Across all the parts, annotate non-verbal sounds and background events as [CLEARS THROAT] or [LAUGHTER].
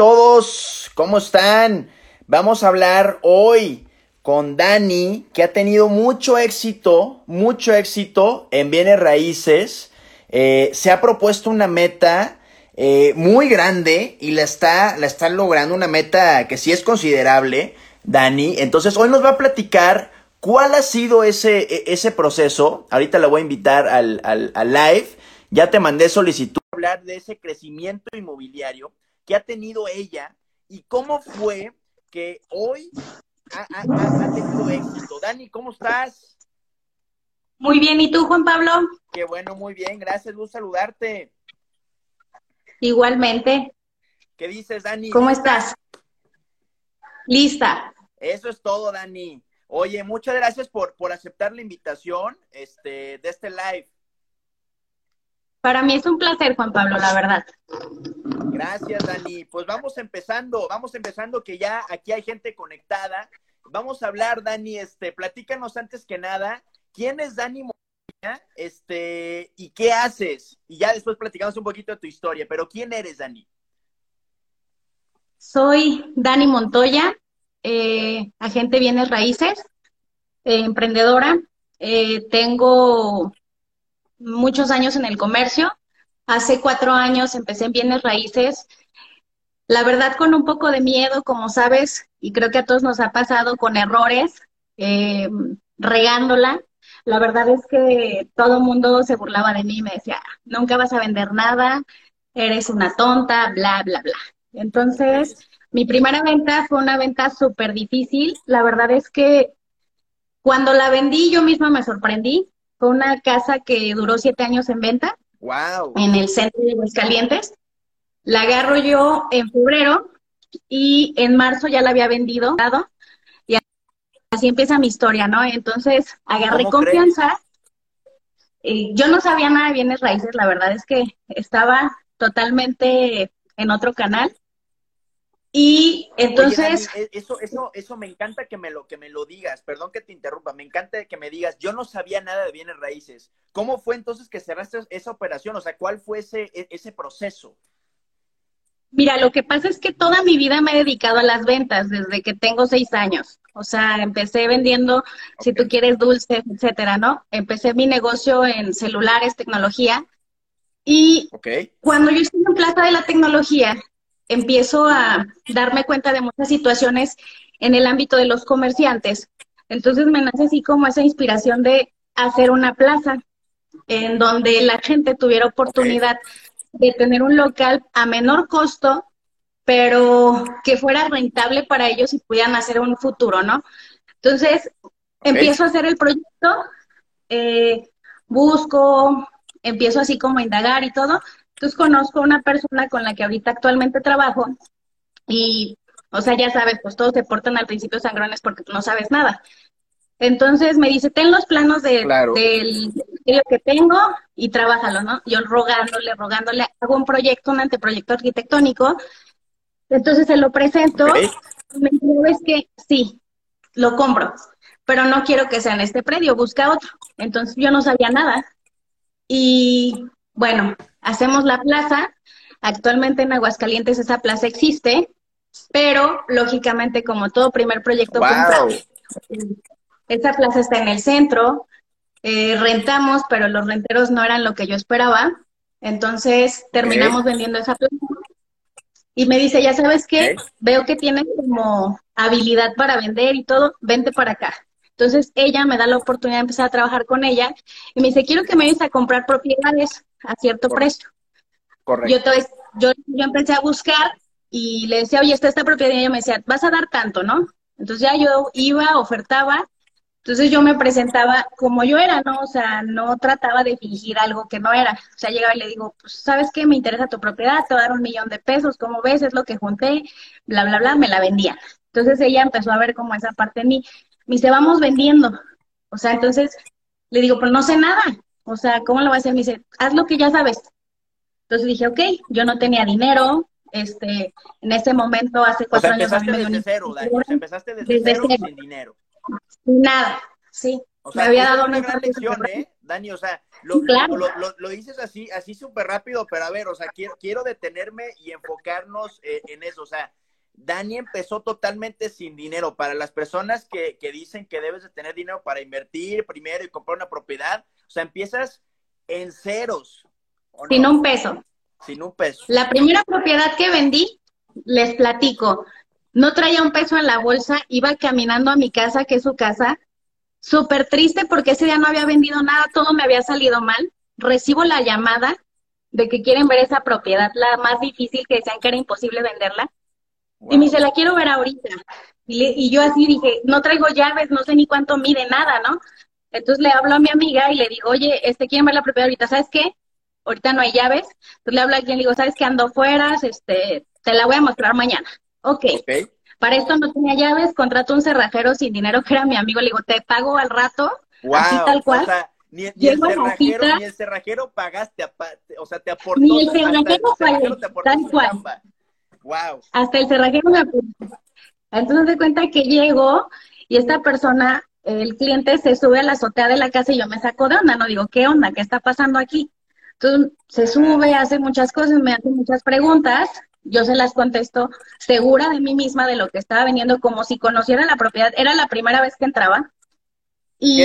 todos, ¿cómo están? Vamos a hablar hoy con Dani, que ha tenido mucho éxito, mucho éxito en bienes raíces. Eh, se ha propuesto una meta eh, muy grande y la está, la está logrando, una meta que sí es considerable, Dani. Entonces, hoy nos va a platicar cuál ha sido ese, e, ese proceso. Ahorita la voy a invitar al, al, al live. Ya te mandé solicitud hablar de ese crecimiento inmobiliario que ha tenido ella y cómo fue que hoy ha, tenido éxito. Dani, ¿cómo estás? Muy bien, ¿y tú, Juan Pablo? Qué bueno, muy bien, gracias, gusto saludarte. Igualmente. ¿Qué dices, Dani? ¿Cómo estás? Lista. Eso es todo, Dani. Oye, muchas gracias por, por aceptar la invitación este, de este live. Para mí es un placer, Juan Pablo, la verdad. Gracias, Dani. Pues vamos empezando, vamos empezando que ya aquí hay gente conectada. Vamos a hablar, Dani, este, platícanos antes que nada, ¿quién es Dani Montoya? Este, y qué haces? Y ya después platicamos un poquito de tu historia, pero ¿quién eres, Dani? Soy Dani Montoya, eh, agente bienes raíces, eh, emprendedora. Eh, tengo muchos años en el comercio. Hace cuatro años empecé en bienes raíces. La verdad con un poco de miedo, como sabes, y creo que a todos nos ha pasado con errores, eh, regándola. La verdad es que todo el mundo se burlaba de mí, me decía, nunca vas a vender nada, eres una tonta, bla, bla, bla. Entonces, mi primera venta fue una venta súper difícil. La verdad es que cuando la vendí yo misma me sorprendí. Fue una casa que duró siete años en venta. Wow. En el centro de Aguascalientes. La agarro yo en febrero y en marzo ya la había vendido. Y así empieza mi historia, ¿no? Entonces agarré confianza. Y yo no sabía nada de bienes raíces, la verdad es que estaba totalmente en otro canal. Y entonces... E, eso, eso, eso me encanta que me, lo, que me lo digas, perdón que te interrumpa, me encanta que me digas, yo no sabía nada de bienes raíces. ¿Cómo fue entonces que cerraste esa operación? O sea, ¿cuál fue ese, e, ese proceso? Mira, lo que pasa es que toda mi vida me he dedicado a las ventas desde que tengo seis años. O sea, empecé vendiendo, si tú quieres, dulces, etcétera, ¿no? Empecé mi negocio en celulares, tecnología. Y cuando yo estuve en Plaza de la Tecnología, empiezo a darme cuenta de muchas situaciones en el ámbito de los comerciantes. Entonces me nace así como esa inspiración de hacer una plaza en donde la gente tuviera oportunidad de tener un local a menor costo, pero que fuera rentable para ellos y pudieran hacer un futuro, ¿no? Entonces, empiezo a hacer el proyecto, eh, busco, empiezo así como a indagar y todo, entonces conozco a una persona con la que ahorita actualmente trabajo y, o sea, ya sabes, pues todos se portan al principio sangrones porque tú no sabes nada. Entonces me dice, ten los planos de, del que tengo y trabájalo, ¿no? Yo rogándole, rogándole, hago un proyecto, un anteproyecto arquitectónico, entonces se lo presento, y me dijo, es que sí, lo compro, pero no quiero que sea en este predio, busca otro. Entonces yo no sabía nada. Y bueno, hacemos la plaza. Actualmente en Aguascalientes esa plaza existe, pero lógicamente como todo primer proyecto esa plaza está en el centro, eh, rentamos, pero los renteros no eran lo que yo esperaba, entonces terminamos vendiendo esa plaza. Y me dice, ya sabes qué, veo que tienes como habilidad para vender y todo, vente para acá. Entonces ella me da la oportunidad de empezar a trabajar con ella y me dice, quiero que me ayudes a comprar propiedades a cierto precio. Correcto. Yo, yo, empecé a buscar y le decía, oye, está esta propiedad y ella me decía, vas a dar tanto, ¿no? Entonces ya yo iba, ofertaba, entonces yo me presentaba como yo era, ¿no? O sea, no trataba de fingir algo que no era. O sea, llegaba y le digo, pues, ¿sabes qué? Me interesa tu propiedad, te voy a dar un millón de pesos, ¿cómo ves? Es lo que junté, bla, bla, bla, me la vendía. Entonces ella empezó a ver como esa parte de mí. Me dice, vamos vendiendo. O sea, entonces le digo, pues no sé nada. O sea, ¿cómo lo voy a hacer? Me dice, haz lo que ya sabes. Entonces dije, ok, yo no tenía dinero, este, en ese momento, hace cuatro años. Empezaste desde cero, empezaste desde, cero, sin dinero. Sin nada, sí. me había dado una gran lección, ¿eh? Dani, o sea, lo, lo, dices así, así súper rápido, pero a ver, o sea, quiero, quiero detenerme y enfocarnos eh, en eso, o sea, Dani empezó totalmente sin dinero. Para las personas que, que dicen que debes de tener dinero para invertir primero y comprar una propiedad, o sea, empiezas en ceros. Sin un peso. Sin un peso. La primera propiedad que vendí, les platico, no traía un peso en la bolsa, iba caminando a mi casa, que es su casa, súper triste porque ese día no había vendido nada, todo me había salido mal. Recibo la llamada de que quieren ver esa propiedad, la más difícil, que decían que era imposible venderla. Y me dice, la quiero ver ahorita. Y, y, yo así dije, no traigo llaves, no sé ni cuánto mide nada, ¿no? Entonces le hablo a mi amiga y le digo, oye, este, ¿quieren ver la propiedad ahorita? ¿Sabes qué? Ahorita no hay llaves. Entonces le hablo a quien le digo, ¿sabes qué? Ando fuera, este, te la voy a mostrar mañana. Ok. Para esto no tenía llaves, contrato un cerrajero sin dinero que era mi amigo, le digo, te pago al rato, así tal cual. ni, el cerrajero, ni el cerrajero pagaste, o sea, te aportó. Ni el cerrajero, tal cual. Wow. Hasta el cerrajero me aportó. Entonces de cuenta que llego y esta persona, el cliente se sube a la azotea de la casa y yo me saco de onda, no digo, ¿qué onda? ¿Qué está pasando aquí? Entonces se sube, hace muchas cosas, me hace muchas preguntas yo se las contesto segura de mí misma de lo que estaba vendiendo, como si conociera la propiedad. Era la primera vez que entraba. Y,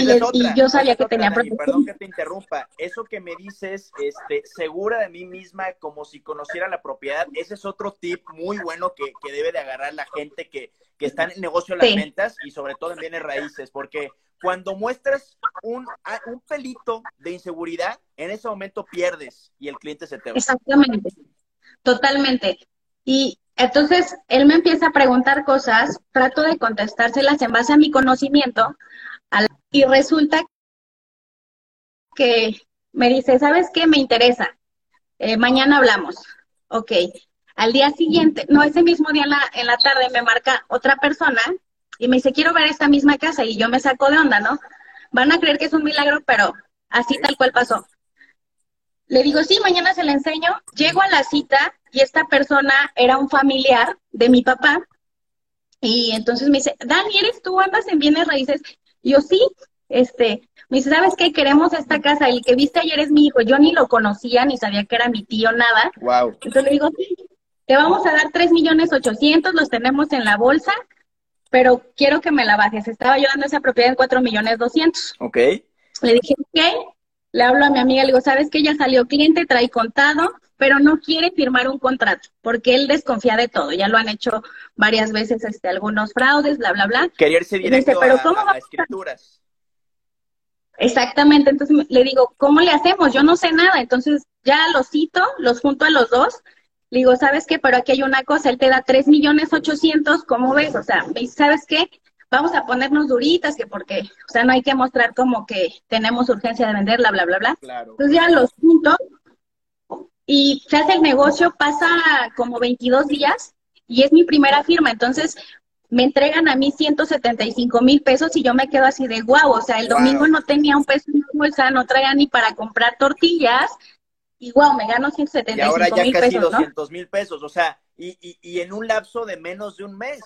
yo sabía que tenía propiedad. Perdón que te interrumpa. Eso que me dices, este, segura de mí misma, como si conociera la propiedad, ese es otro tip muy bueno que, debe de agarrar la gente que, que está en el negocio de las ventas y sobre todo en bienes raíces, porque cuando muestras un, un pelito de inseguridad, en ese momento pierdes y el cliente se te va. Exactamente. Totalmente. Y entonces él me empieza a preguntar cosas, trato de contestárselas en base a mi conocimiento y resulta que me dice, ¿sabes qué? Me interesa. Eh, mañana hablamos. Ok. Al día siguiente, no, ese mismo día en la, en la tarde me marca otra persona y me dice, quiero ver esta misma casa y yo me saco de onda, ¿no? Van a creer que es un milagro, pero así tal cual pasó. Le digo, sí, mañana se la enseño. Llego a la cita y esta persona era un familiar de mi papá. Y entonces me dice, Dani, ¿eres tú? ¿Andas en bienes raíces? Y yo, sí. Este, me dice, ¿sabes qué? Queremos esta casa. El que viste ayer es mi hijo. Yo ni lo conocía, ni sabía que era mi tío, nada. Wow. Entonces le digo, sí, te vamos a dar tres millones ochocientos, los tenemos en la bolsa, pero quiero que me la bajes. Estaba yo dando esa propiedad en cuatro millones doscientos. Ok. Le dije, ¿qué? le hablo a mi amiga, le digo, ¿sabes que ya salió cliente, trae contado, pero no quiere firmar un contrato, porque él desconfía de todo, ya lo han hecho varias veces este, algunos fraudes, bla, bla, bla. Quería irse directo pero ¿cómo a, escrituras. Exactamente, entonces le digo, ¿cómo le hacemos? Yo no sé nada, entonces ya los cito, los junto a los dos, le digo, ¿sabes qué? Pero aquí hay una cosa, él te da tres millones ochocientos, ¿cómo ves? O sea, ¿sabes qué? vamos a ponernos duritas, que porque, o sea, no hay que mostrar como que tenemos urgencia de venderla, bla, bla, bla. Entonces ya los junto y se hace el negocio, pasa como 22 días y es mi primera firma, entonces me entregan a mí 175 mil pesos y yo me quedo así de guau, o sea, el domingo no tenía un peso en la bolsa, no traía ni para comprar tortillas y guau, me gano 175 mil pesos. Y ahora ya casi 200 mil pesos, o sea, y, y, y en un lapso de menos de un mes.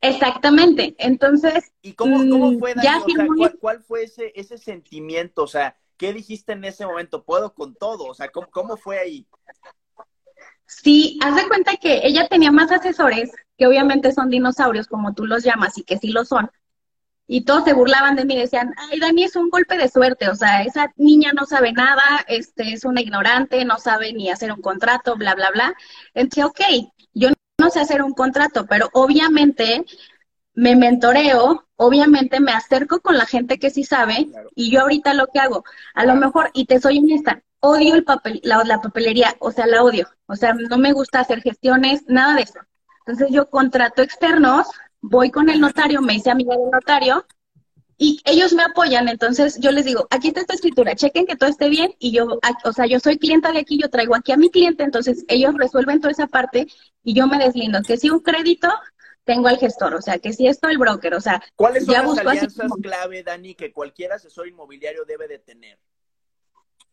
Exactamente. Entonces, ¿y cómo, cómo mm, fue, ¿cuál, ¿cuál, fue ese, ese sentimiento? O sea, ¿qué dijiste en ese momento? ¿Puedo con todo? O sea, ¿cómo, cómo fue ahí? Sí, haz de cuenta que ella tenía más asesores, que obviamente son dinosaurios, como tú los llamas, y que sí lo son. Y todos se burlaban de mí, decían, ay, Dani, es un golpe de suerte, o sea, esa niña no sabe nada, este, es una ignorante, no sabe ni hacer un contrato, bla, bla, bla. Entonces, ok, yo no sé hacer un contrato, pero obviamente me mentoreo, obviamente me acerco con la gente que sí sabe y yo ahorita lo que hago, a lo mejor, y te soy honesta, odio el papel, la, la, papelería, o sea, la odio, o sea, no me gusta hacer gestiones, nada de eso. Entonces yo contrato externos, voy con el notario, me hice amiga del notario y ellos me apoyan, entonces yo les digo, aquí está esta escritura, chequen que todo esté bien y yo, o sea, yo soy clienta de aquí, yo traigo aquí a mi cliente, entonces ellos resuelven toda esa parte y yo me deslindo, que si un crédito, tengo al gestor, o sea, que si esto el broker, o sea, ¿cuáles son las alianzas clave, Dani, que cualquier asesor inmobiliario debe de tener?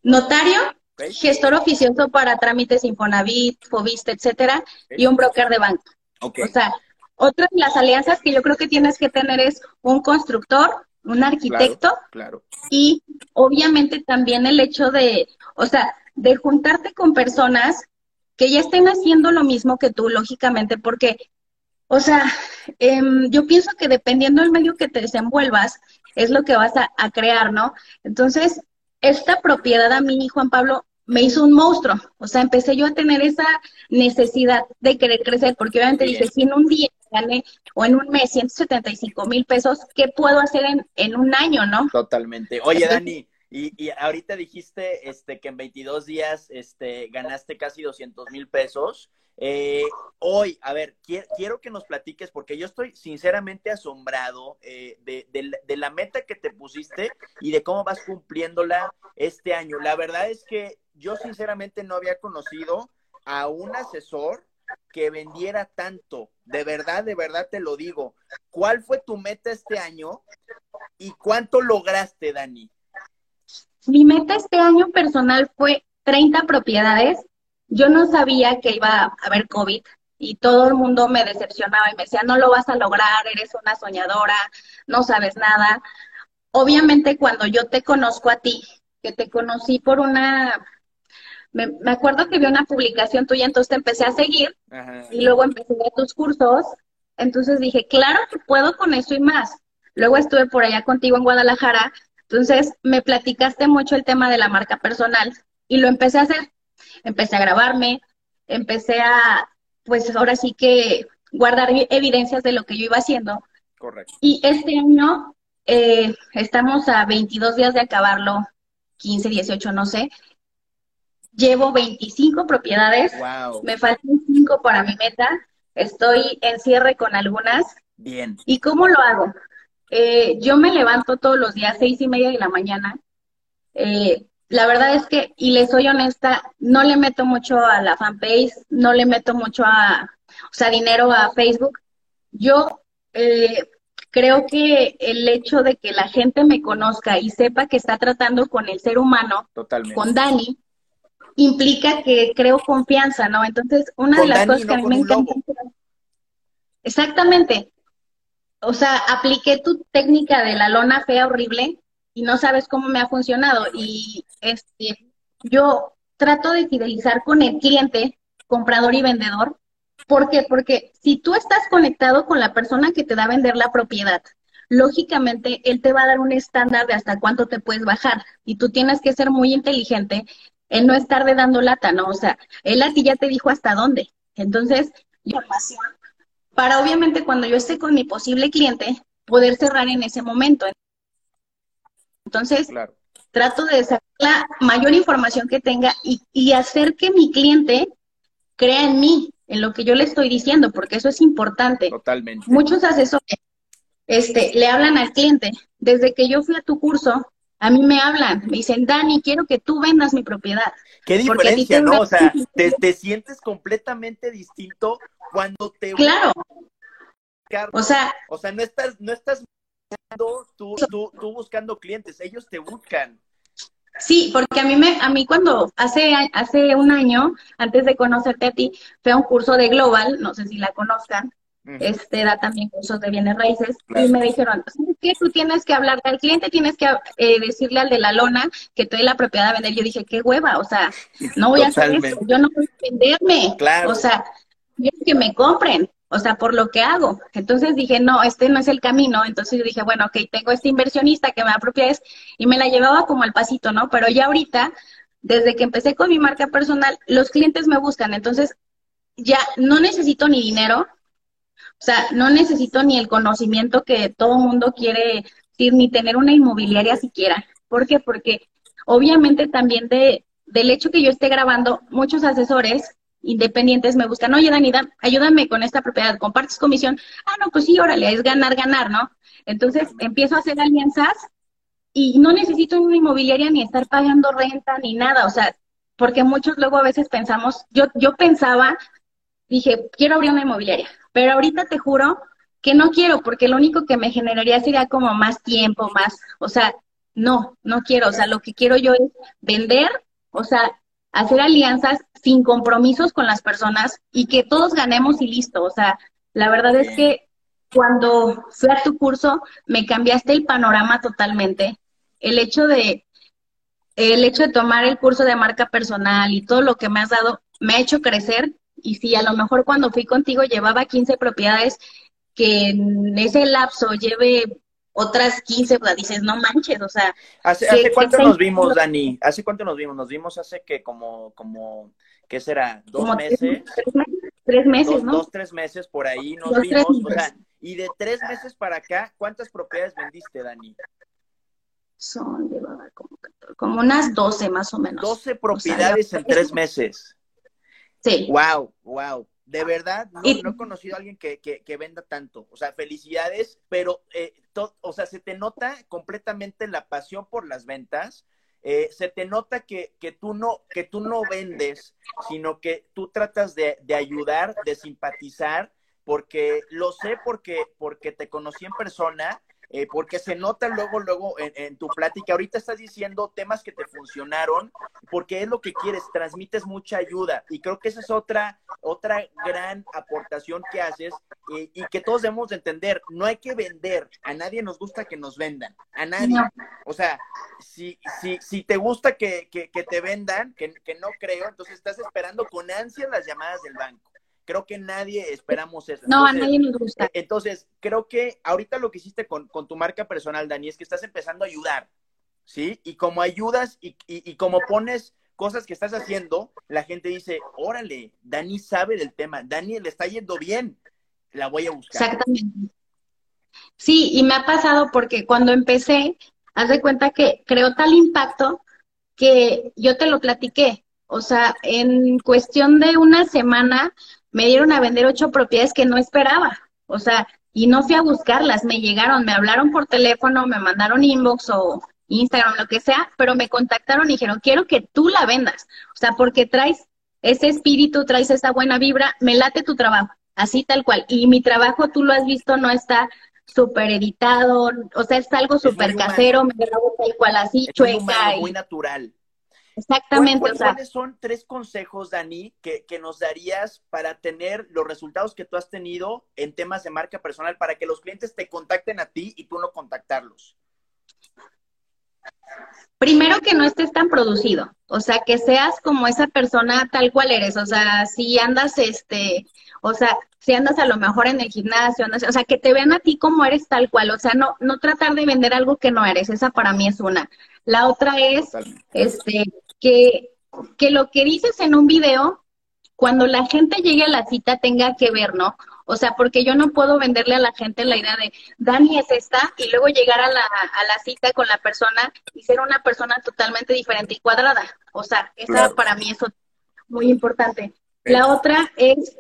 Notario, gestor oficioso para trámites Infonavit, Fobiste, etcétera, y un broker de banco. O sea, otra de las alianzas que yo creo que tienes que tener es un constructor, un arquitecto. Claro, Y obviamente también el hecho de, o sea, de juntarte con personas que ya estén haciendo lo mismo que tú, lógicamente, porque, o sea, em, yo pienso que dependiendo del medio que te desenvuelvas, es lo que vas a, a crear, ¿no? Entonces, esta propiedad a mí, Juan Pablo, me hizo un monstruo. O sea, empecé yo a tener esa necesidad de querer crecer, porque obviamente dije, si en un día gané o en un mes 175 mil pesos, ¿qué puedo hacer en, en un año, no? Totalmente. Oye, Dani, y, y, ahorita dijiste este, que en 22 días este, ganaste casi 200 mil pesos. Eh, hoy, a ver, quiero, quiero, que nos platiques, porque yo estoy sinceramente asombrado eh, de, de, de, la meta que te pusiste y de cómo vas cumpliéndola este año. La verdad es que yo sinceramente no había conocido a un asesor que vendiera tanto. De verdad, de verdad te lo digo. ¿Cuál fue tu meta este año y cuánto lograste, Dani? Mi meta este año personal fue 30 propiedades. Yo no sabía que iba a haber COVID y todo el mundo me decepcionaba y me decía, no lo vas a lograr, eres una soñadora, no sabes nada. Obviamente cuando yo te conozco a ti, que te conocí por una me, me, acuerdo que vi una publicación tuya, entonces te empecé a seguir Ajá. y luego empecé a ver tus cursos. Entonces dije, claro que puedo con eso y más. Luego estuve por allá contigo en Guadalajara, entonces me platicaste mucho el tema de la marca personal y lo empecé a hacer. Empecé a grabarme, empecé a, pues ahora sí que guardar evidencias de lo que yo iba haciendo. Correcto. Y este año eh, estamos a 22 días de acabarlo, 15, 18, no sé. Llevo 25 propiedades. Wow. Me faltan 5 para mi meta. Estoy en cierre con algunas. Bien. ¿Y cómo lo hago? Eh, yo me levanto todos los días, seis y media de la mañana. Eh, la verdad es que, y le soy honesta, no le meto mucho a la fanpage, no le meto mucho a, o sea, dinero a Facebook. Yo eh, creo que el hecho de que la gente me conozca y sepa que está tratando con el ser humano, Totalmente. con Dani, implica que creo confianza, ¿no? Entonces, una Con de las Dani, cosas no que a mí me encanta. Exactamente. O sea, apliqué tu técnica de la lona fea horrible y no sabes cómo me ha funcionado. Y este, yo trato de fidelizar con el cliente, comprador y vendedor. ¿Por qué? Porque si tú estás conectado con la persona que te da a vender la propiedad, lógicamente él te va a dar un estándar de hasta cuánto te puedes bajar. Y tú tienes que ser muy inteligente en no estar de dando lata, ¿no? O sea, él a ti ya te dijo hasta dónde. Entonces, información para obviamente cuando yo esté con mi posible cliente, poder cerrar en ese momento. Entonces, Claro. trato de sacar la mayor información que tenga y, y hacer que mi cliente crea en mí, en lo que yo le estoy diciendo, porque eso es importante. Totalmente. Muchos asesores este, le hablan al cliente. Desde que yo fui a tu curso, a mí me hablan, me dicen, Dani, quiero que tú vendas mi propiedad. Qué diferencia, ¿no? O sea, [LAUGHS] te, te sientes completamente distinto cuando te Claro, o sea, O sea, no estás, no estás buscando, tú, tú, tú buscando clientes, ellos te buscan. Sí, porque a mí me, a mí cuando hace, hace un año, antes de conocerte a ti, fue a un curso de Global, no sé si la conozcan, este da también cursos de bienes raíces, Claro. y me dijeron, ¿sabes qué? Tú tienes que hablar al cliente, tienes que eh, decirle al de la lona que te dé la propiedad a vender. Yo dije, qué hueva, o sea, no voy a hacer eso, yo no voy a venderme, Claro. o sea, que me compren, o sea, por lo que hago. Entonces dije, no, este no es el camino. Entonces dije, bueno, ok, tengo este inversionista que me da propiedades y me la llevaba como al pasito, ¿no? Pero ya ahorita, desde que empecé con mi marca personal, los clientes me buscan. Entonces ya no necesito ni dinero, o sea, no necesito ni el conocimiento que todo mundo quiere decir, ni tener una inmobiliaria siquiera. ¿Por qué? Porque obviamente también de, del hecho que yo esté grabando, muchos asesores independientes me buscan, oye, Dani, da- ayúdame con esta propiedad, compartes comisión. Ah, no, pues sí, órale, es ganar, ganar, ¿no? Entonces empiezo a hacer alianzas y no necesito una inmobiliaria ni estar pagando renta ni nada, o sea, porque muchos luego a veces pensamos, yo, yo pensaba, dije, quiero abrir una inmobiliaria, pero ahorita te juro que no quiero, porque lo único que me generaría sería como más tiempo, más, o sea, no, no quiero, o sea, lo que quiero yo es vender, o sea, hacer alianzas sin compromisos con las personas y que todos ganemos y listo, o sea, la verdad es que cuando fui a tu curso me cambiaste el panorama totalmente. El hecho de el hecho de tomar el curso de marca personal y todo lo que me has dado me ha hecho crecer. Y si a lo mejor cuando fui contigo llevaba 15 propiedades que en ese lapso lleve otras 15, pues dices, no manches, o sea. ¿Hace, ¿hace cuánto nos vimos, Dani? ¿Hace cuánto nos vimos? Nos vimos hace que como, como, ¿qué será? ¿Dos meses? Tres, meses, ¿no? Dos, tres meses por ahí nos vimos. O sea, y de tres meses para acá, ¿cuántas propiedades vendiste, Dani? Son, como, como unas 12 más o menos. 12 propiedades en tres meses. Sí. Wow, wow de verdad, no, he conocido a alguien que, que, venda tanto. O sea, felicidades, pero, eh, o sea, se te nota completamente la pasión por las ventas. Eh, se te nota que, que, tú no, que tú no vendes, sino que tú tratas de, de ayudar, de simpatizar, porque lo sé porque, porque te conocí en persona eh, porque se nota luego, luego en, tu plática. Ahorita estás diciendo temas que te funcionaron, porque es lo que quieres, transmites mucha ayuda. Y creo que esa es otra, otra gran aportación que haces eh, y que todos debemos de entender. No hay que vender, a nadie nos gusta que nos vendan, a nadie. O sea, si, si, si te gusta que, que, que te vendan, que, que no creo, entonces estás esperando con ansia las llamadas del banco. Creo que nadie esperamos eso. No, a nadie nos gusta. Eh, entonces, creo que ahorita lo que hiciste con, tu marca personal, Dani, es que estás empezando a ayudar, ¿sí? Y como ayudas y, y, como pones cosas que estás haciendo, la gente dice, órale, Dani sabe del tema, Dani le está yendo bien, la voy a buscar. Exactamente. Sí, y me ha pasado porque cuando empecé, haz de cuenta que creó tal impacto que yo te lo platiqué. O sea, en cuestión de una semana me dieron a vender ocho propiedades que no esperaba. O sea, y no fui a buscarlas, me llegaron, me hablaron por teléfono, me mandaron inbox o Instagram, lo que sea, pero me contactaron y dijeron, quiero que tú la vendas. O sea, porque traes ese espíritu, traes esa buena vibra, me late tu trabajo, así tal cual. Y mi trabajo, tú lo has visto, no está súper editado, o sea, es algo súper casero, me grabo tal cual así, chueca. Muy natural. Exactamente. ¿Cuáles son tres consejos, Dani, que, nos darías para tener los resultados que tú has tenido en temas de marca personal para que los clientes te contacten a ti y tú no contactarlos? Primero que no estés tan producido, o sea, que seas como esa persona tal cual eres, o sea, si andas, este, o sea, si andas a lo mejor en el gimnasio, andas, o sea, que te vean a ti como eres tal cual, o sea, no, no tratar de vender algo que no eres, esa para mí es una. La otra es, este, que, que lo que dices en un video, cuando la gente llegue a la cita tenga que ver, ¿no? O sea, porque yo no puedo venderle a la gente la idea de Dani es esta y luego llegar a la, a la cita con la persona y ser una persona totalmente diferente y cuadrada. O sea, esa para mí es muy importante. La otra es,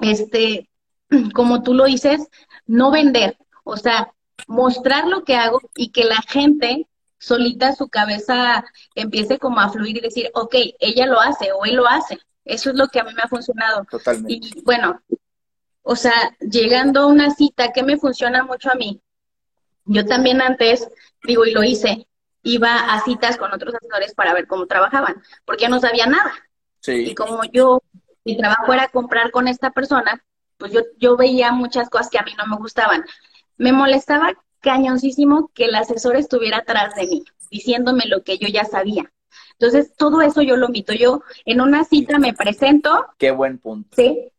este, [CLEARS THROAT] como tú lo dices, no vender. O sea, mostrar lo que hago y que la gente solita su cabeza empiece como a fluir y decir, ok, ella lo hace o él lo hace. Eso es lo que a mí me ha funcionado. Totalmente. Y bueno, o sea, llegando a una cita, que me funciona mucho a mí? Yo también antes, digo, y lo hice, iba a citas con otros asesores para ver cómo trabajaban, porque no sabía nada. Sí. Y como yo, mi trabajo era comprar con esta persona, pues yo, yo veía muchas cosas que a mí no me gustaban. Me molestaba cañoncísimo que el asesor estuviera atrás de mí, diciéndome lo que yo ya sabía. Entonces, todo eso yo lo omito. Yo en una cita me presento. Qué buen punto. Sí.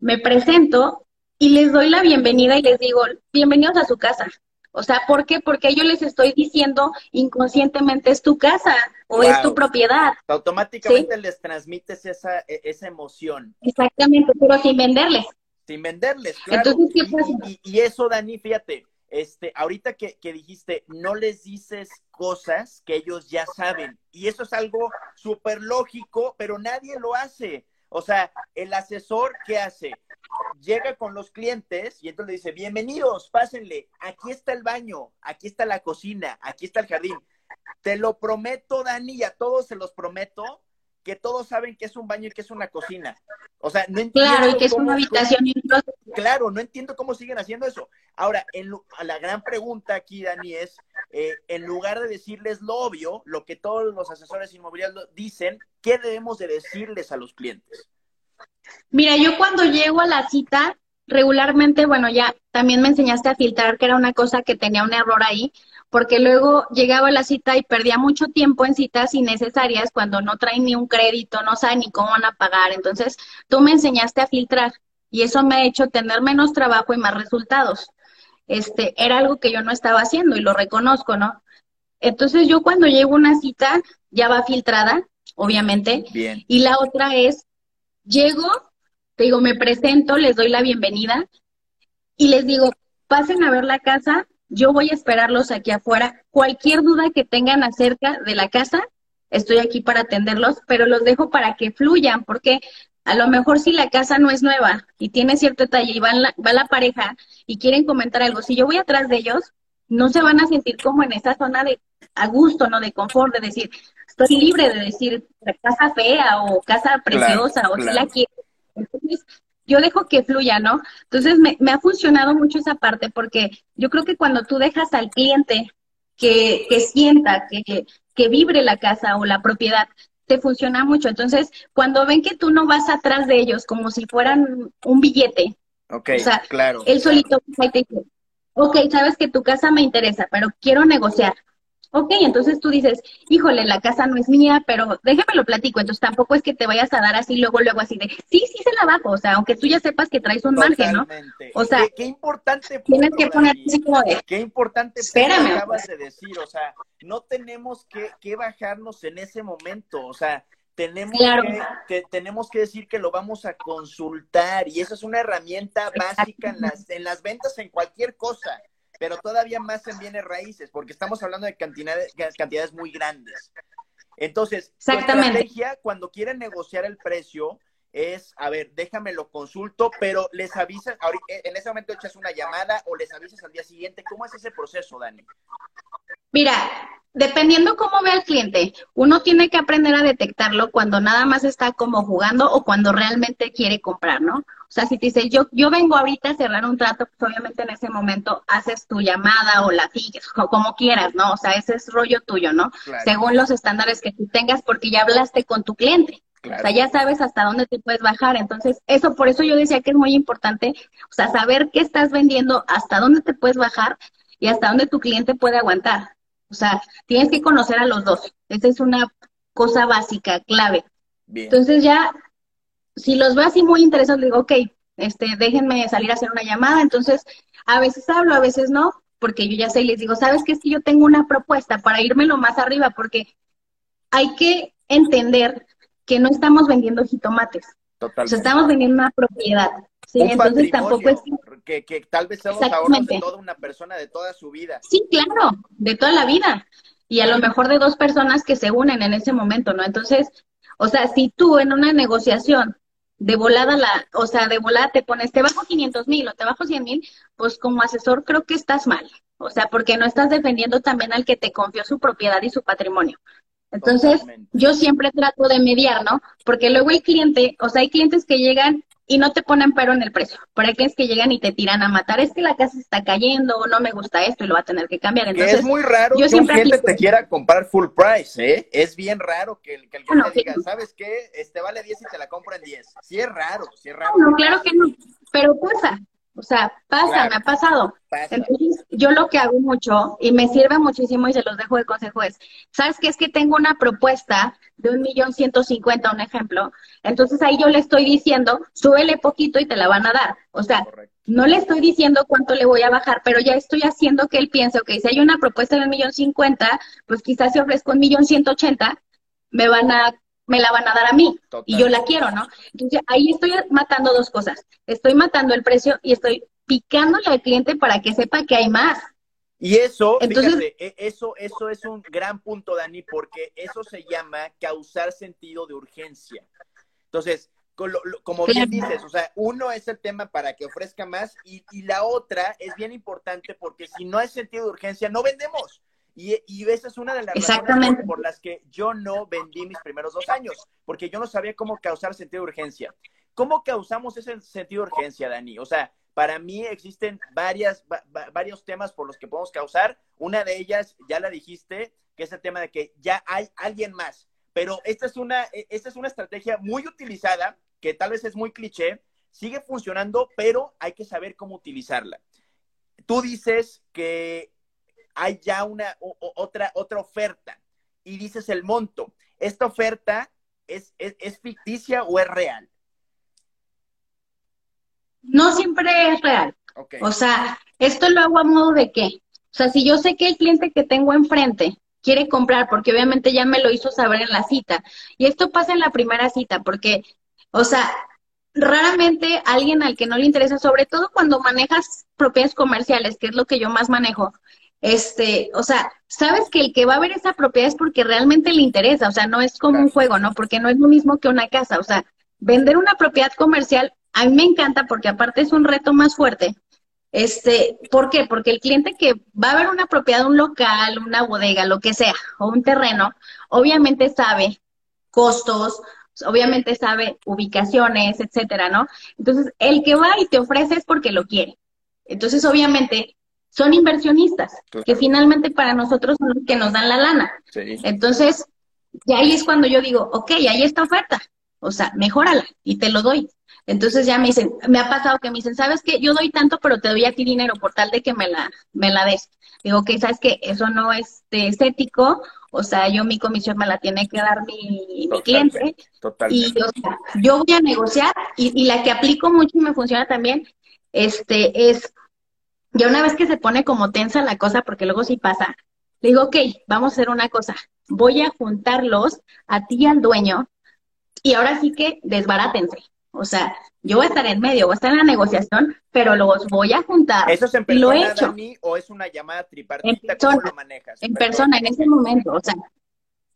Me presento y les doy la bienvenida y les digo, bienvenidos a su casa. O sea, ¿por qué? Porque yo les estoy diciendo inconscientemente es tu casa o es tu propiedad. Automáticamente les transmites esa, e, esa emoción. Exactamente, pero sin venderles. Sin venderles, claro. Entonces, ¿qué pasa? y, eso, Dani, fíjate, este, ahorita que, dijiste, no les dices cosas que ellos ya saben. Y eso es algo súper lógico, pero nadie lo hace. O sea, el asesor, ¿qué hace? Llega con los clientes y entonces le dice, bienvenidos, pásenle, aquí está el baño, aquí está la cocina, aquí está el jardín. Te lo prometo, Dani, y a todos se los prometo, que todos saben que es un baño y que es una cocina. O sea, no entiendo. Claro, y que es una habitación. Claro, no entiendo cómo siguen haciendo eso. Ahora, en, la gran pregunta aquí, Dani, es, eh, en lugar de decirles lo obvio, lo que todos los asesores inmobiliarios dicen, ¿qué debemos de decirles a los clientes? Mira, yo cuando llego a la cita, regularmente, bueno, ya también me enseñaste a filtrar, que era una cosa que tenía un error ahí, porque luego llegaba a la cita y perdía mucho tiempo en citas innecesarias cuando no traen ni un crédito, no saben ni cómo van a pagar. Entonces, tú me enseñaste a filtrar y eso me ha hecho tener menos trabajo y más resultados. Este, era algo que yo no estaba haciendo y lo reconozco, ¿no? Entonces, yo cuando llego a una cita ya va filtrada, obviamente. Bien. Y la otra es, llego, te digo, me presento, les doy la bienvenida y les digo, pasen a ver la casa, yo voy a esperarlos aquí afuera. Cualquier duda que tengan acerca de la casa, estoy aquí para atenderlos, pero los dejo para que fluyan, porque a lo mejor si la casa no es nueva y tiene cierto detalle y va la, va la pareja y quieren comentar algo, si yo voy atrás de ellos, no se van a sentir como en esa zona de a gusto, ¿no? De confort, de decir, estoy libre de decir casa fea o casa preciosa o si la quiero. Entonces, yo dejo que fluya, ¿no? Entonces, me, me, ha funcionado mucho esa parte porque yo creo que cuando tú dejas al cliente que, que sienta, que, que vibre la casa o la propiedad, te funciona mucho. Entonces, cuando ven que tú no vas atrás de ellos como si fueran un billete, okay, o sea, claro, él solito claro. te dice, ok, sabes que tu casa me interesa, pero quiero negociar. Ok, entonces tú dices, híjole, la casa no es mía, pero déjame lo platico. Entonces tampoco es que te vayas a dar así, luego, luego así de, sí, sí se la bajo. O sea, aunque tú ya sepas que traes un margen, ¿no? O sea, qué, qué importante. Tienes que poner así como de, Qué importante. Espérame. acabas de decir, o sea, no tenemos que, que bajarnos en ese momento. O sea, tenemos, claro. que, que, tenemos que decir que lo vamos a consultar y eso es una herramienta básica en las, en las ventas en cualquier cosa pero todavía más en bienes raíces, porque estamos hablando de cantidades, cantidades muy grandes. Entonces, Exactamente. la estrategia cuando quieren negociar el precio es, a ver, déjame lo consulto, pero les avisas, en ese momento echas una llamada o les avisas al día siguiente. ¿Cómo es ese proceso, Dani? Mira, dependiendo cómo ve al cliente, uno tiene que aprender a detectarlo cuando nada más está como jugando o cuando realmente quiere comprar, ¿no? O sea, si te dice, yo, yo vengo ahorita a cerrar un trato, pues obviamente en ese momento haces tu llamada o la sigues, como quieras, ¿no? O sea, ese es rollo tuyo, ¿no? Claro. Según los estándares que tú tengas, porque ya hablaste con tu cliente. Claro. O sea, ya sabes hasta dónde te puedes bajar. Entonces, eso, por eso yo decía que es muy importante, o sea, saber qué estás vendiendo, hasta dónde te puedes bajar y hasta dónde tu cliente puede aguantar. O sea, tienes que conocer a los dos. Esa es una cosa básica, clave. Bien. Entonces ya, si los veo así muy interesados, digo, ok, este, déjenme salir a hacer una llamada. Entonces, a veces hablo, a veces no, porque yo ya sé y les digo, ¿sabes qué? Es que yo tengo una propuesta para irme lo más arriba, porque hay que entender que no estamos vendiendo jitomates. Totalmente. O sea, estamos vendiendo una propiedad. ¿sí? Un Entonces tampoco es que, que tal vez los ahorros de toda una persona de toda su vida. Sí, claro, de toda la vida. Y a lo mejor de dos personas que se unen en ese momento, ¿no? Entonces, o sea, si tú en una negociación de volada la, o sea, de volada te pones, te bajo 500 mil o te bajo 100 mil, pues como asesor creo que estás mal. O sea, porque no estás defendiendo también al que te confió su propiedad y su patrimonio. Entonces, Totalmente. yo siempre trato de mediar, ¿no? Porque luego hay cliente, o sea, hay clientes que llegan y no te ponen pero en el precio. Pero hay clientes que llegan y te tiran a matar. Es que la casa está cayendo o no me gusta esto y lo va a tener que cambiar. Entonces, que es muy raro yo que un siempre cliente aplico- te quiera comprar full price, ¿eh? Es bien raro que, el- que el cliente diga, sí. ¿sabes qué? Este vale 10 y te la compro en 10. Sí es raro, sí es raro. No, claro que no, pero pasa, o sea, pasa, Claro. me ha pasado. Pasa. Entonces, yo lo que hago mucho y me sirve muchísimo y se los dejo de consejo es, ¿sabes qué? Es que tengo una propuesta de un millón ciento cincuenta, un ejemplo. Entonces ahí yo le estoy diciendo, súbele poquito y te la van a dar. O sea, Correcto. no le estoy diciendo cuánto le voy a bajar, pero ya estoy haciendo que él piense, ok, si hay una propuesta de un millón cincuenta, pues quizás si ofrezco un millón ciento ochenta, me van a, me la van a dar a mí Total. y yo la quiero, ¿no? Entonces ahí estoy matando dos cosas. Estoy matando el precio y estoy picándole al cliente para que sepa que hay más. Y eso, Entonces- fíjate, e- eso, eso es un gran punto, Dani, porque eso se llama causar sentido de urgencia. Entonces, como bien dices, o sea, uno es el tema para que ofrezca más y, y la otra es bien importante porque si no hay sentido de urgencia, no vendemos. Y, y esa es una de las razones por, por las que yo no vendí mis primeros dos años, porque yo no sabía cómo causar sentido de urgencia. ¿Cómo causamos ese sentido de urgencia, Dani? O sea, para mí existen varias, va- va- varios temas por los que podemos causar. Una de ellas, ya la dijiste, que es el tema de que ya hay alguien más. Pero esta es una, e- esta es una estrategia muy utilizada, que tal vez es muy cliché. sigue funcionando, pero hay que saber cómo utilizarla. Tú dices que hay ya una otra, otra oferta y dices el monto. ¿Esta oferta es, es ficticia o es real? No siempre es real. O sea, esto lo hago a modo de qué. O sea, si yo sé que el cliente que tengo enfrente quiere comprar, porque obviamente ya me lo hizo saber en la cita, y esto pasa en la primera cita, porque, o sea, raramente alguien al que no le interesa, sobre todo cuando manejas propiedades comerciales, que es lo que yo más manejo, este, o sea, sabes que el que va a ver esa propiedad es porque realmente le interesa, o sea, no es como un juego, ¿no? Porque no es lo mismo que una casa, o sea, vender una propiedad comercial a mí me encanta porque aparte es un reto más fuerte. Este, ¿por qué? Porque el cliente que va a ver una propiedad, un local, una bodega, lo que sea, o un terreno, obviamente sabe costos, obviamente sabe ubicaciones, etcétera, ¿no? Entonces, el que va y te ofrece es porque lo quiere. Entonces, obviamente, son inversionistas, que finalmente para nosotros son los que nos dan la lana. Entonces, y ahí es cuando yo digo, ok, ahí está oferta, o sea, mejórala y te lo doy. Entonces ya me dicen, me ha pasado que me dicen, ¿sabes qué? Yo doy tanto, pero te doy a ti dinero por tal de que me la, me la des. Digo, que sabes que eso no es ético, o sea, yo mi comisión me la tiene que dar mi, cliente. Y yo voy a negociar y, y, la que aplico mucho y me funciona también, este, es, ya una vez que se pone como tensa la cosa, porque luego sí pasa, le digo, ok, vamos a hacer una cosa, voy a juntarlos a ti y al dueño y ahora sí que desbarátense. O sea, yo voy a estar en medio, voy a estar en la negociación, pero los voy a juntar. ¿Eso es en persona, lo he hecho. o es una llamada tripartita? En persona, lo manejas? En persona, en ese momento. O sea,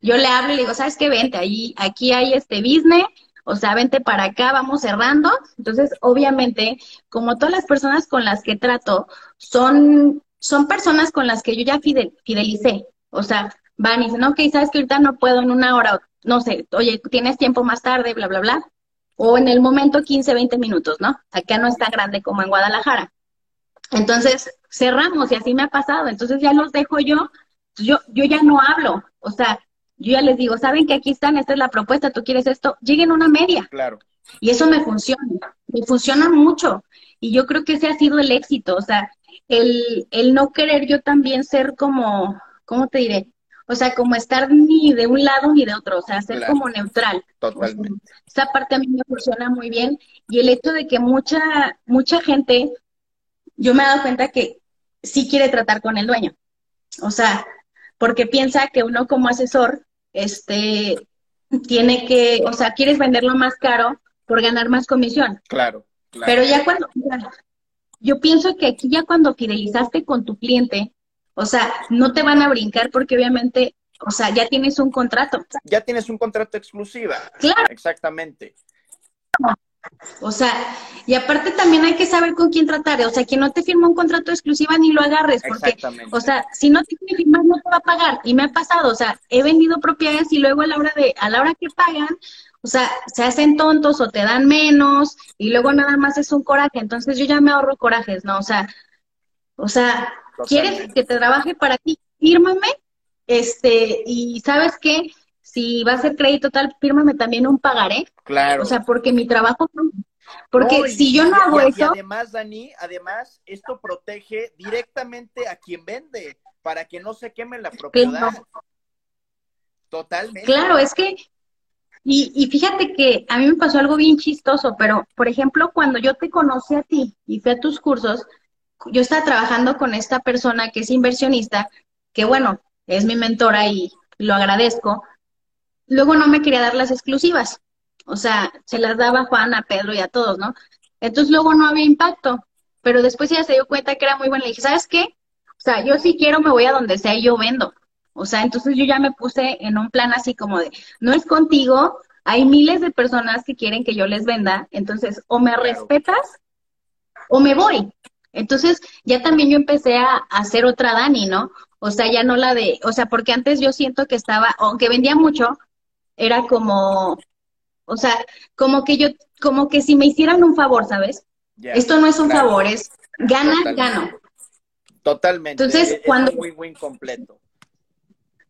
yo le hablo y le digo, ¿sabes qué? Vente, ahí, aquí hay este business, o sea, vente para acá, vamos cerrando. Entonces, obviamente, como todas las personas con las que trato, son, son personas con las que yo ya fidelicé. O sea, van y dicen, ok, sabes que ahorita no puedo en una hora, no sé, oye, tienes tiempo más tarde, bla, bla, bla o en el momento 15, 20 minutos, ¿no? Acá no está grande como en Guadalajara. Entonces, cerramos y así me ha pasado. Entonces ya los dejo yo, yo, yo ya no hablo. O sea, yo ya les digo, saben que aquí están, esta es la propuesta, tú quieres esto, lleguen a una media. Claro. Y eso me funciona, me funciona mucho. Y yo creo que ese ha sido el éxito. O sea, el, el no querer yo también ser como, ¿cómo te diré? o sea, como estar ni de un lado ni de otro, o sea, ser como neutral. Totalmente. esa parte a mí me funciona muy bien y el hecho de que mucha, mucha gente, yo me he dado cuenta que sí quiere tratar con el dueño, o sea, porque piensa que uno como asesor, este, tiene que, o sea, quieres venderlo más caro por ganar más comisión. Claro. claro. Pero ya cuando, yo pienso que aquí ya cuando fidelizaste con tu cliente, o sea, no te van a brincar porque obviamente, o sea, ya tienes un contrato. Ya tienes un contrato exclusiva. Claro. Exactamente. O sea, y aparte también hay que saber con quién tratar. O sea, quien no te firma un contrato exclusiva ni lo agarres, porque, o sea, si no te firmas no te va a pagar. Y me ha pasado, o sea, he vendido propiedades y luego a la hora de, a la hora que pagan, o sea, se hacen tontos o te dan menos y luego nada más es un coraje. Entonces yo ya me ahorro corajes, ¿no? O sea, o sea, ¿Quieres que te trabaje para ti? Fírmame, este, y ¿sabes qué? Si va a ser crédito tal, fírmame también un pagaré. Claro. O sea, porque mi trabajo porque si yo no hago eso. Y además, Dani, además, esto protege directamente a quien vende para que no se queme la propiedad. Totalmente. Claro, es que. Y, y fíjate que a mí me pasó algo bien chistoso, pero por ejemplo, cuando yo te conocí a ti y fui a tus cursos, yo estaba trabajando con esta persona que es inversionista, que bueno, es mi mentora y lo agradezco. Luego no me quería dar las exclusivas. O sea, se las daba a Juan, a Pedro y a todos, ¿no? Entonces luego no había impacto. Pero después ella se dio cuenta que era muy buena. Le dije, ¿sabes qué? O sea, yo si quiero me voy a donde sea y yo vendo. O sea, entonces yo ya me puse en un plan así como de, no es contigo, hay miles de personas que quieren que yo les venda, entonces o me respetas o me voy. Entonces, ya también yo empecé a, hacer otra Dani, ¿no? O sea, ya no la de, o sea, porque antes yo siento que estaba, aunque vendía mucho, era como, o sea, como que yo, como que si me hicieran un favor, ¿sabes? Esto no es un favor, es gana, gano. Totalmente. Entonces, cuando... muy, muy completo.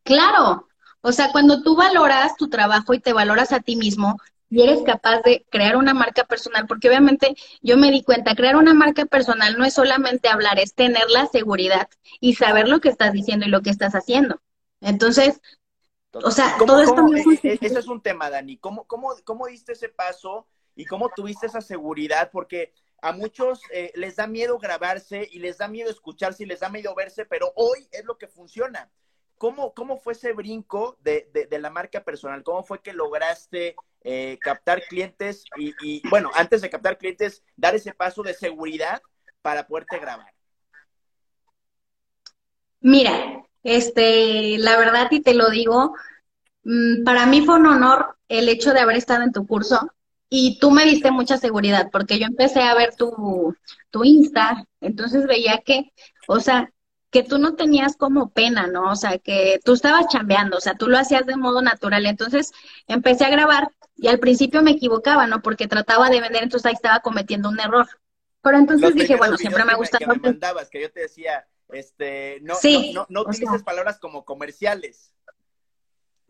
Claro. O sea, cuando tú valoras tu trabajo y te valoras a ti mismo, y eres capaz de crear una marca personal, porque obviamente yo me di cuenta, crear una marca personal no es solamente hablar, es tener la seguridad y saber lo que estás diciendo y lo que estás haciendo. Entonces, o sea, todo esto... Cómo, e, e, ese es un tema, Dani. ¿Cómo, cómo, ¿Cómo diste ese paso y cómo tuviste esa seguridad? Porque a muchos eh, les da miedo grabarse y les da miedo escucharse y les da miedo verse, pero hoy es lo que funciona. ¿Cómo, cómo fue ese brinco de, de, la marca personal? ¿Cómo fue que lograste eh, captar clientes y, y, bueno, antes de captar clientes, dar ese paso de seguridad para poderte grabar? Mira, este, la verdad y te lo digo, mm, para mí fue un honor el hecho de haber estado en tu curso y tú me diste mucha seguridad porque yo empecé a ver tu, tu Insta, entonces veía que, o sea, que tú no tenías como pena, ¿no? O sea, que tú estabas chambeando, o sea, tú lo hacías de modo natural. Entonces empecé a grabar y al principio me equivocaba, ¿no? Porque trataba de vender, entonces ahí estaba cometiendo un error. Pero entonces dije, bueno, siempre me ha gustado. Que me mandabas, que yo te decía, este, no, no, no, utilices palabras como comerciales.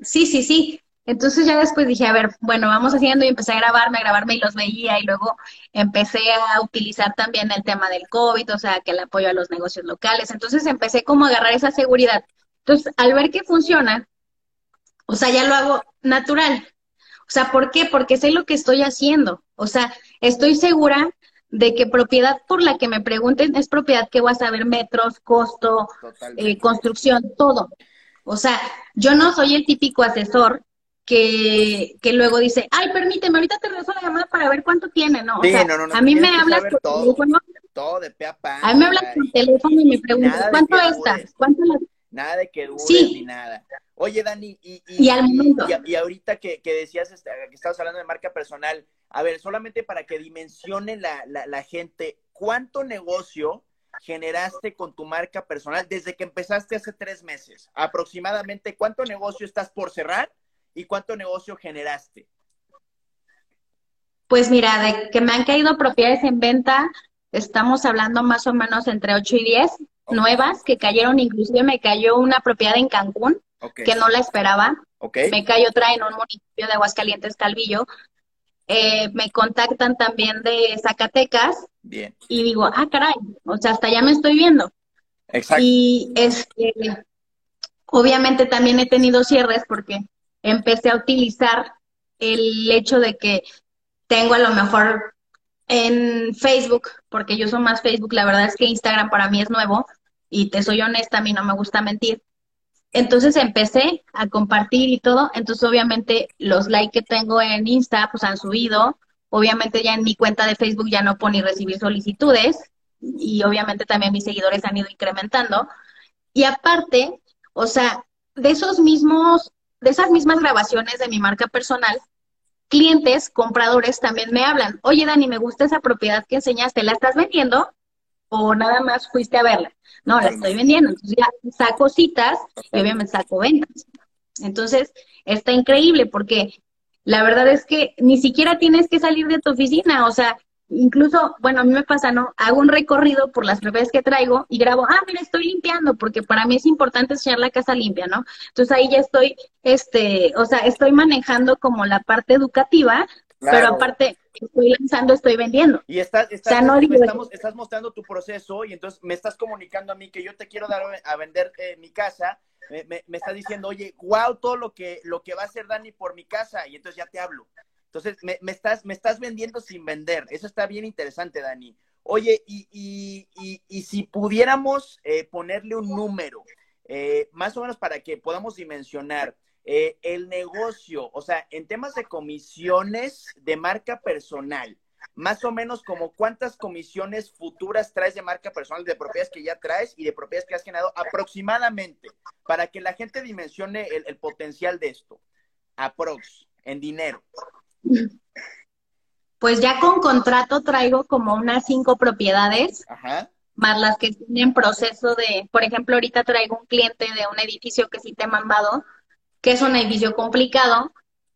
Sí, sí, sí. Entonces ya después dije, a ver, bueno, vamos haciendo y empecé a grabarme, a grabarme y los veía y luego empecé a utilizar también el tema del COVID, o sea, que el apoyo a los negocios locales. Entonces empecé como a agarrar esa seguridad. Entonces, al ver que funciona, o sea, ya lo hago natural. O sea, ¿por qué? Porque sé lo que estoy haciendo. O sea, estoy segura de que propiedad por la que me pregunten es propiedad que voy a saber metros, costo, eh, construcción, todo. O sea, yo no soy el típico asesor que, que luego dice, ay, permíteme, ahorita te regreso la llamada para ver cuánto tiene, ¿no? O sea, a mí me hablas por teléfono. Todo de pe a pa. A mí me hablas por teléfono y me preguntas, ¿cuánto está? ¿Cuánto Nada de que dures ni nada. Oye, Dani, y, y, y, ahorita que, que decías, este, que estabas hablando de marca personal, a ver, solamente para que dimensione la, la, la gente, ¿cuánto negocio generaste con tu marca personal desde que empezaste hace tres meses? Aproximadamente, ¿cuánto negocio estás por cerrar y cuánto negocio generaste? Pues mira, de que me han caído propiedades en venta, estamos hablando más o menos entre 8 y 10 nuevas que cayeron, inclusive me cayó una propiedad en Cancún que no la esperaba. Me cayó otra en un municipio de Aguascalientes, Calvillo. Eh, me contactan también de Zacatecas. Bien. Y digo, ah, caray, o sea, hasta ya me estoy viendo. Exacto. Y este, obviamente también he tenido cierres porque empecé a utilizar el hecho de que tengo a lo mejor en Facebook, porque yo uso más Facebook, la verdad es que Instagram para mí es nuevo y te soy honesta, a mí no me gusta mentir. Entonces empecé a compartir y todo, entonces obviamente los likes que tengo en Insta pues han subido, obviamente ya en mi cuenta de Facebook ya no ni recibir solicitudes y obviamente también mis seguidores han ido incrementando. Y aparte, o sea, de esos mismos de esas mismas grabaciones de mi marca personal, clientes, compradores también me hablan, oye Dani, me gusta esa propiedad que enseñaste, ¿la estás vendiendo? ¿O nada más fuiste a verla? No, la estoy vendiendo. Entonces ya saco citas y obviamente saco ventas. Entonces, está increíble porque la verdad es que ni siquiera tienes que salir de tu oficina. O sea, incluso, bueno, a mí me pasa, ¿no? Hago un recorrido por las propiedades que traigo y grabo, ah, mira, estoy limpiando, porque para mí es importante enseñar la casa limpia, ¿no? Entonces ahí ya estoy, este, o sea, estoy manejando como la parte educativa, pero aparte estoy lanzando, estoy vendiendo. Y estás, estás, no estamos, estás mostrando tu proceso y entonces me estás comunicando a mí que yo te quiero dar a vender eh, mi casa. Me, me, me estás diciendo, oye, wow, todo lo que, lo que va a hacer Dani por mi casa, y entonces ya te hablo. Entonces, me, me, estás, me estás vendiendo sin vender. Eso está bien interesante, Dani. Oye, y, y, y, y si pudiéramos eh, ponerle un número, eh, más o menos para que podamos dimensionar eh, el negocio, o sea, en temas de comisiones de marca personal, más o menos como cuántas comisiones futuras traes de marca personal, de propiedades que ya traes y de propiedades que has generado aproximadamente, para que la gente dimensione el, el potencial de esto. Aprox, en dinero. Pues ya con contrato traigo como unas cinco propiedades, más las que tienen proceso de, por ejemplo, ahorita traigo un cliente de un edificio que sí te he mandado, que es un edificio complicado,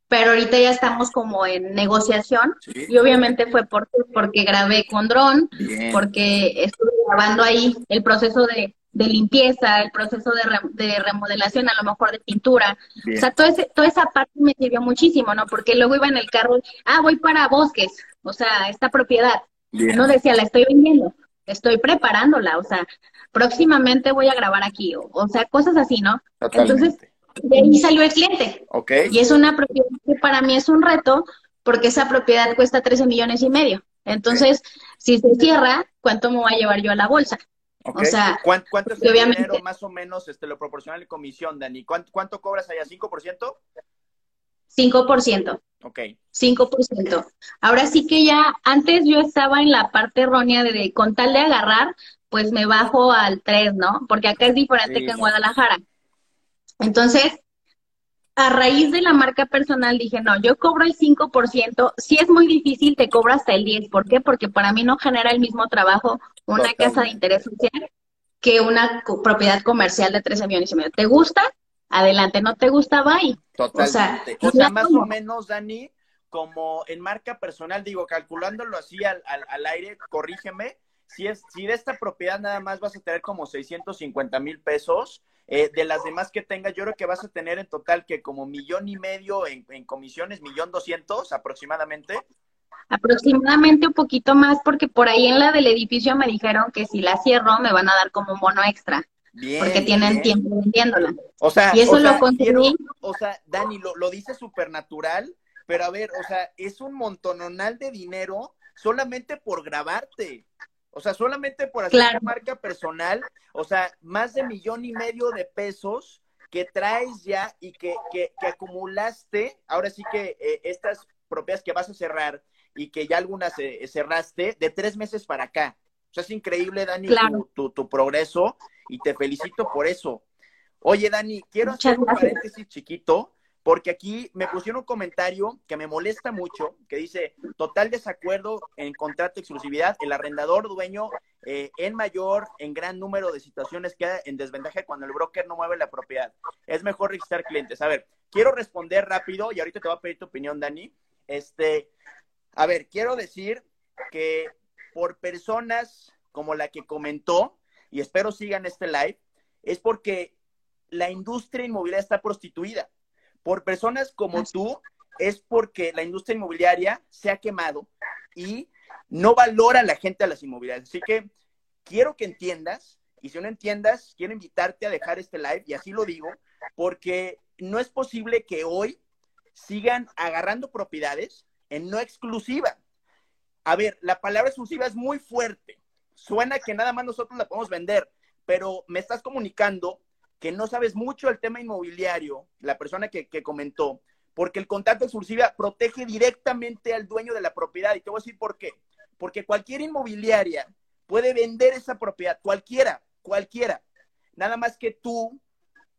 pero ahorita ya estamos como en negociación y obviamente fue porque grabé con dron, porque estuve grabando ahí el proceso de, limpieza, el proceso de, remodelación, a lo mejor de pintura. O sea, todo ese, toda esa parte me sirvió muchísimo, ¿no? Porque luego iba en el carro, ah, voy para bosques, o sea, esta propiedad. No decía, la estoy vendiendo, estoy preparándola, o sea, próximamente voy a grabar aquí, o, sea, cosas así, ¿no? Entonces, de ahí salió el cliente. Okay. Y es una propiedad que para mí es un reto, porque esa propiedad cuesta 13 millones y medio. Entonces, si se cierra, ¿cuánto me voy a llevar yo a la bolsa? O sea, ¿cuánto, cuánto es el dinero más o menos este, lo proporciona la comisión, Dani? ¿Cuánto, cuánto cobras allá? ¿5%? 5%. Ok. 5%. Ahora sí que ya, antes yo estaba en la parte errónea de, con tal de agarrar, pues me bajo al 3, ¿no? Porque acá es diferente que en Guadalajara. Entonces, a raíz de la marca personal dije, no, yo cobro el 5%, si es muy difícil te cobro hasta el 10%. ¿Por qué? Porque para mí no genera el mismo trabajo una casa de interés social que una propiedad comercial de 13 millones y medio. ¿Te gusta? Adelante, ¿no te gusta? Bye. Totalmente. O sea, más o menos, Dani, como en marca personal, digo, calculándolo así al, al aire, corrígeme, si, es, si de esta propiedad nada más vas a tener como 650 mil pesos, eh, de las demás que tengas, yo creo que vas a tener en total que como millón y medio en, comisiones, millón doscientos aproximadamente. Aproximadamente un poquito más, porque por ahí en la del edificio me dijeron que si la cierro me van a dar como un bono extra. Bien, porque tienen tiempo vendiéndola. O sea, y eso lo o sea, Dani, lo, lo dice súper natural, pero a ver, o sea, es un montononal de dinero solamente por grabarte. O sea, solamente por hacer una marca personal, o sea, más de millón y medio de pesos que traes ya y que, que, acumulaste, ahora sí que eh, estas propiedades que vas a cerrar y que ya algunas eh, cerraste, de tres meses para acá. O sea, es increíble, Dani, tu, tu, progreso y te felicito por eso. Oye, Dani, quiero hacer un paréntesis chiquito porque aquí me pusieron un comentario que me molesta mucho, que dice, total desacuerdo en contrato de exclusividad, el arrendador dueño eh, en mayor, en gran número de situaciones queda en desventaja cuando el broker no mueve la propiedad. Es mejor registrar clientes. A ver, quiero responder rápido y ahorita te voy a pedir tu opinión, Dani. Este, a ver, quiero decir que por personas como la que comentó, y espero sigan este live, es porque la industria inmobiliaria está prostituida por personas como tú es porque la industria inmobiliaria se ha quemado y no valora a la gente a las inmobiliarias. Así que quiero que entiendas, y si no entiendas, quiero invitarte a dejar este live, y así lo digo, porque no es posible que hoy sigan agarrando propiedades en no exclusiva. A ver, la palabra exclusiva es muy fuerte. Suena que nada más nosotros la podemos vender, pero me estás comunicando que no sabes mucho el tema inmobiliario, la persona que, comentó, porque el contrato exclusiva protege directamente al dueño de la propiedad. Y te voy a decir por qué. Porque cualquier inmobiliaria puede vender esa propiedad, cualquiera, cualquiera. Nada más que tú,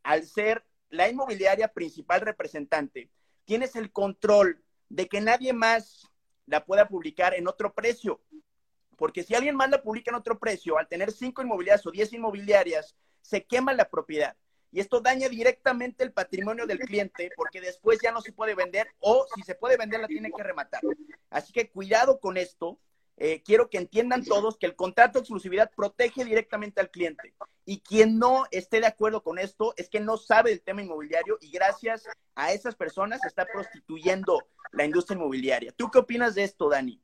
al ser la inmobiliaria principal representante, tienes el control de que nadie más la pueda publicar en otro precio. Porque si alguien manda publicar en otro precio, al tener cinco inmobiliarias o diez inmobiliarias, se quema la propiedad. Y esto daña directamente el patrimonio del cliente porque después ya no se puede vender o si se puede vender la tiene que rematar. Así que cuidado con esto. Eh, quiero que entiendan todos que el contrato de exclusividad protege directamente al cliente. Y quien no esté de acuerdo con esto es que no sabe del tema inmobiliario y gracias a esas personas está prostituyendo la industria inmobiliaria. ¿Tú qué opinas de esto, Dani?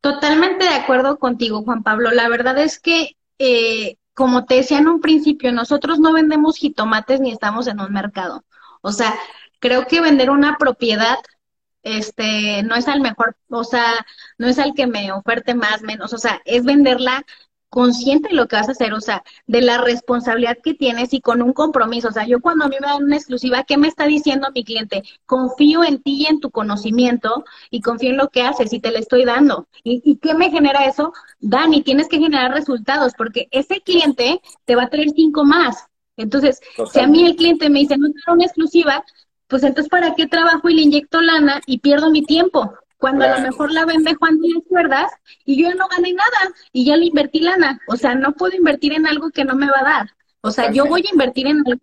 Totalmente de acuerdo contigo, Juan Pablo. La verdad es que eh, como te decía en un principio, nosotros no vendemos jitomates ni estamos en un mercado. O sea, creo que vender una propiedad este no es al mejor, o sea, no es al que me oferte más, menos, o sea, es venderla consciente de lo que vas a hacer, o sea, de la responsabilidad que tienes y con un compromiso. O sea, yo cuando a mí me dan una exclusiva, ¿qué me está diciendo mi cliente? Confío en ti y en tu conocimiento y confío en lo que haces y te le estoy dando. ¿Y, qué me genera eso? Dani, tienes que generar resultados porque ese cliente te va a traer cinco más. Entonces, si a mí el cliente me dice, no quiero una exclusiva, pues entonces, ¿para qué trabajo y le inyecto lana y pierdo mi tiempo? Cuando a lo mejor la vende Juan de las cuerdas y yo no gané nada y ya le invertí lana. O sea, no puedo invertir en algo que no me va a dar. O sea, yo voy a invertir en algo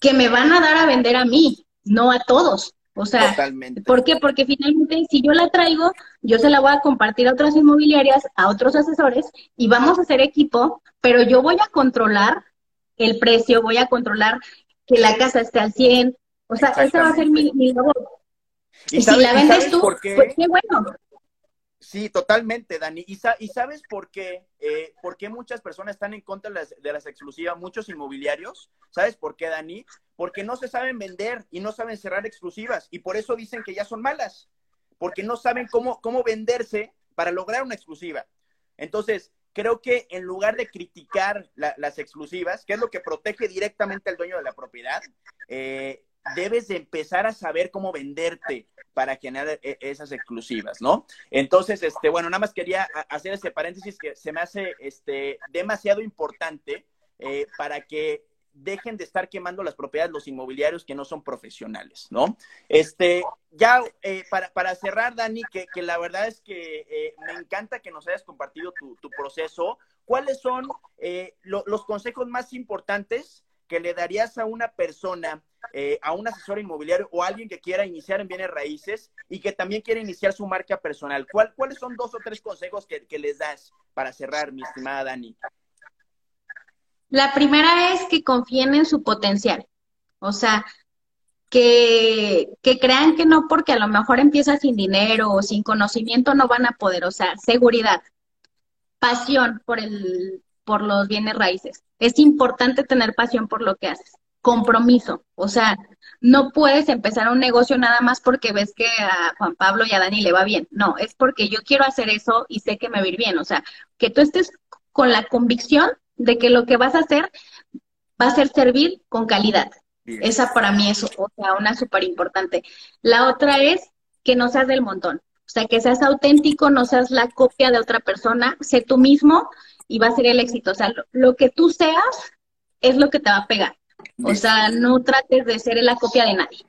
que me van a dar a vender a mí, no a todos. O sea, ¿por qué? Porque finalmente si yo la traigo, yo se la voy a compartir a otras inmobiliarias, a otros asesores y vamos a hacer equipo, pero yo voy a controlar el precio, voy a controlar que la casa esté al 100. O sea, esa va a ser mi, labor. Y, si la vendes tú, pues qué bueno. Sí, totalmente, Dani. ¿Y, y sabes por qué? Eh, ¿Por qué muchas personas están en contra de las, de las, exclusivas, muchos inmobiliarios? ¿Sabes por qué, Dani? Porque no se saben vender y no saben cerrar exclusivas y por eso dicen que ya son malas, porque no saben cómo, cómo venderse para lograr una exclusiva. Entonces, creo que en lugar de criticar las exclusivas, que es lo que protege directamente al dueño de la propiedad, eh, debes de empezar a saber cómo venderte para generar e, esas exclusivas, ¿no? Entonces, este, bueno, nada más quería hacer ese paréntesis que se me hace este, demasiado importante eh, para que dejen de estar quemando las propiedades los inmobiliarios que no son profesionales, ¿no? Este, ya eh, para, para, cerrar, Dani, que, que, la verdad es que eh, me encanta que nos hayas compartido tu, tu proceso. ¿Cuáles son los consejos más importantes que le darías a una persona, eh, a un asesor inmobiliario o a alguien que quiera iniciar en bienes raíces y que también quiere iniciar su marca personal? ¿Cuál, ¿Cuáles son dos o tres consejos que, les das para cerrar, mi estimada Dani? La primera es que confíen en su potencial. O sea, que, crean que no porque a lo mejor empieza sin dinero o sin conocimiento no van a poder. O sea, seguridad, pasión por el, por los bienes raíces. Es importante tener pasión por lo que haces. Compromiso. O sea, no puedes empezar un negocio nada más porque ves que a Juan Pablo y a Dani le va bien. No, es porque yo quiero hacer eso y sé que me va a ir bien. O sea, que tú estés con la convicción de que lo que vas a hacer va a ser servir con calidad. Esa para mí es o sea, una súper importante. La otra es que no seas del montón. O sea, que seas auténtico, no seas la copia de otra persona, sé tú mismo y va a ser el éxito. O sea, lo, que tú seas es lo que te va a pegar. O sea, no trates de ser la copia de nadie.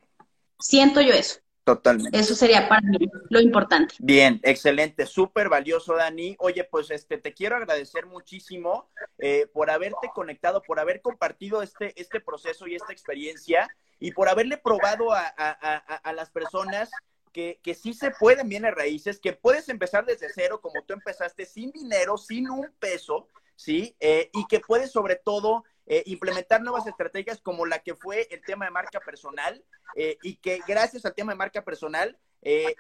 Siento yo eso. Totalmente. Eso sería para mí lo importante. Bien, excelente, súper valioso, Dani. Oye, pues este, te quiero agradecer muchísimo eh, por haberte conectado, por haber compartido este, este proceso y esta experiencia y por haberle probado a, a las personas que, que sí se pueden bienes raíces, que puedes empezar desde cero como tú empezaste, sin dinero, sin un peso, ¿sí? Eh, y que puedes sobre todo eh, implementar nuevas estrategias como la que fue el tema de marca personal eh, y que gracias al tema de marca personal,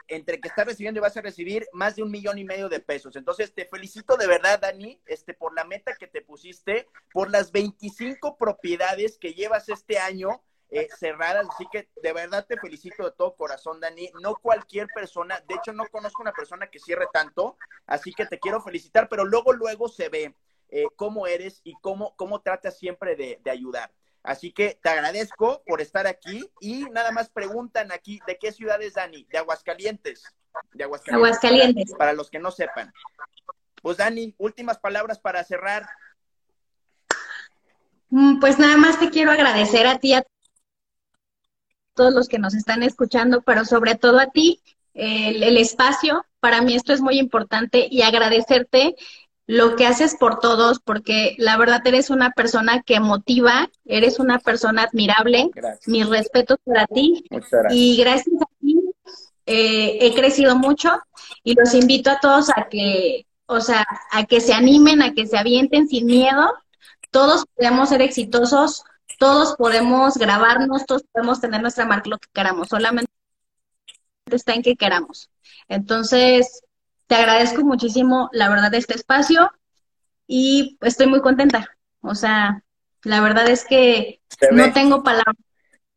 entre que estás recibiendo y vas a recibir más de un millón y medio de pesos. Entonces, te felicito de verdad, Dani, este, por la meta que te pusiste, por las 25 propiedades que llevas este año eh, cerradas. Así que de verdad te felicito de todo corazón, Dani. No cualquier persona, de hecho no conozco una persona que cierre tanto, así que te quiero felicitar, pero luego, luego se ve eh, cómo eres y cómo, cómo tratas siempre de, ayudar. Así que te agradezco por estar aquí y nada más preguntan aquí, ¿de qué ciudad es Dani? De Aguascalientes. De Aguascalientes. Aguascalientes. Para, para los que no sepan. Pues Dani, últimas palabras para cerrar. Mm, pues nada más te quiero agradecer a ti, a todos los que nos están escuchando, pero sobre todo a ti, el, espacio. Para mí esto es muy importante y agradecerte lo que haces por todos, porque la verdad eres una persona que motiva, eres una persona admirable. Mis respetos para ti. Y gracias a ti eh, he crecido mucho y los invito a todos a que, o sea, a que se animen, a que se avienten sin miedo. Todos podemos ser exitosos todos podemos grabarnos, todos podemos tener nuestra marca lo que queramos, solamente está en que queramos. Entonces, te agradezco muchísimo, la verdad, este espacio y estoy muy contenta. O sea, la verdad es que no tengo palabras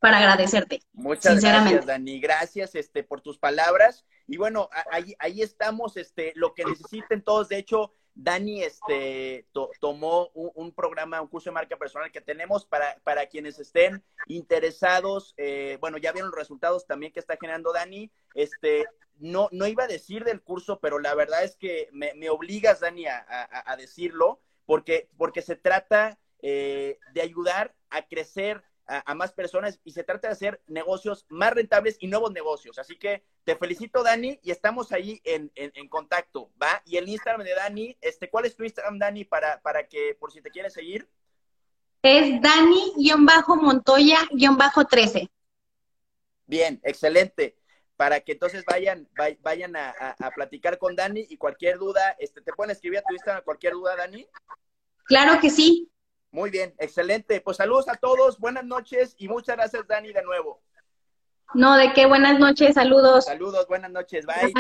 para agradecerte. Muchas gracias, Dani. Gracias este, por tus palabras. Y bueno, ahí, ahí estamos, este, lo que necesiten todos. De hecho, Dani este, tomó un, programa, un curso de marca personal que tenemos para, para quienes estén interesados. Eh, bueno, ya vieron los resultados también que está generando Dani. Este, no, no iba a decir del curso, pero la verdad es que me, obligas, Dani, a, a, decirlo, porque, porque se trata eh, de ayudar a crecer a, más personas y se trata de hacer negocios más rentables y nuevos negocios. Así que te felicito, Dani, y estamos ahí en, en, contacto, ¿va? Y el Instagram de Dani, este, ¿cuál es tu Instagram, Dani, para, para que, por si te quieres seguir? Es Dani-Montoya-13. Bien, excelente. Para que entonces vayan, vayan a, platicar con Dani y cualquier duda, este, ¿te pueden escribir a tu Instagram cualquier duda, Dani? Claro que sí. Muy bien, excelente. Pues saludos a todos, buenas noches y muchas gracias, Dani, de nuevo. No, de qué buenas noches, saludos. Saludos, buenas noches, bye.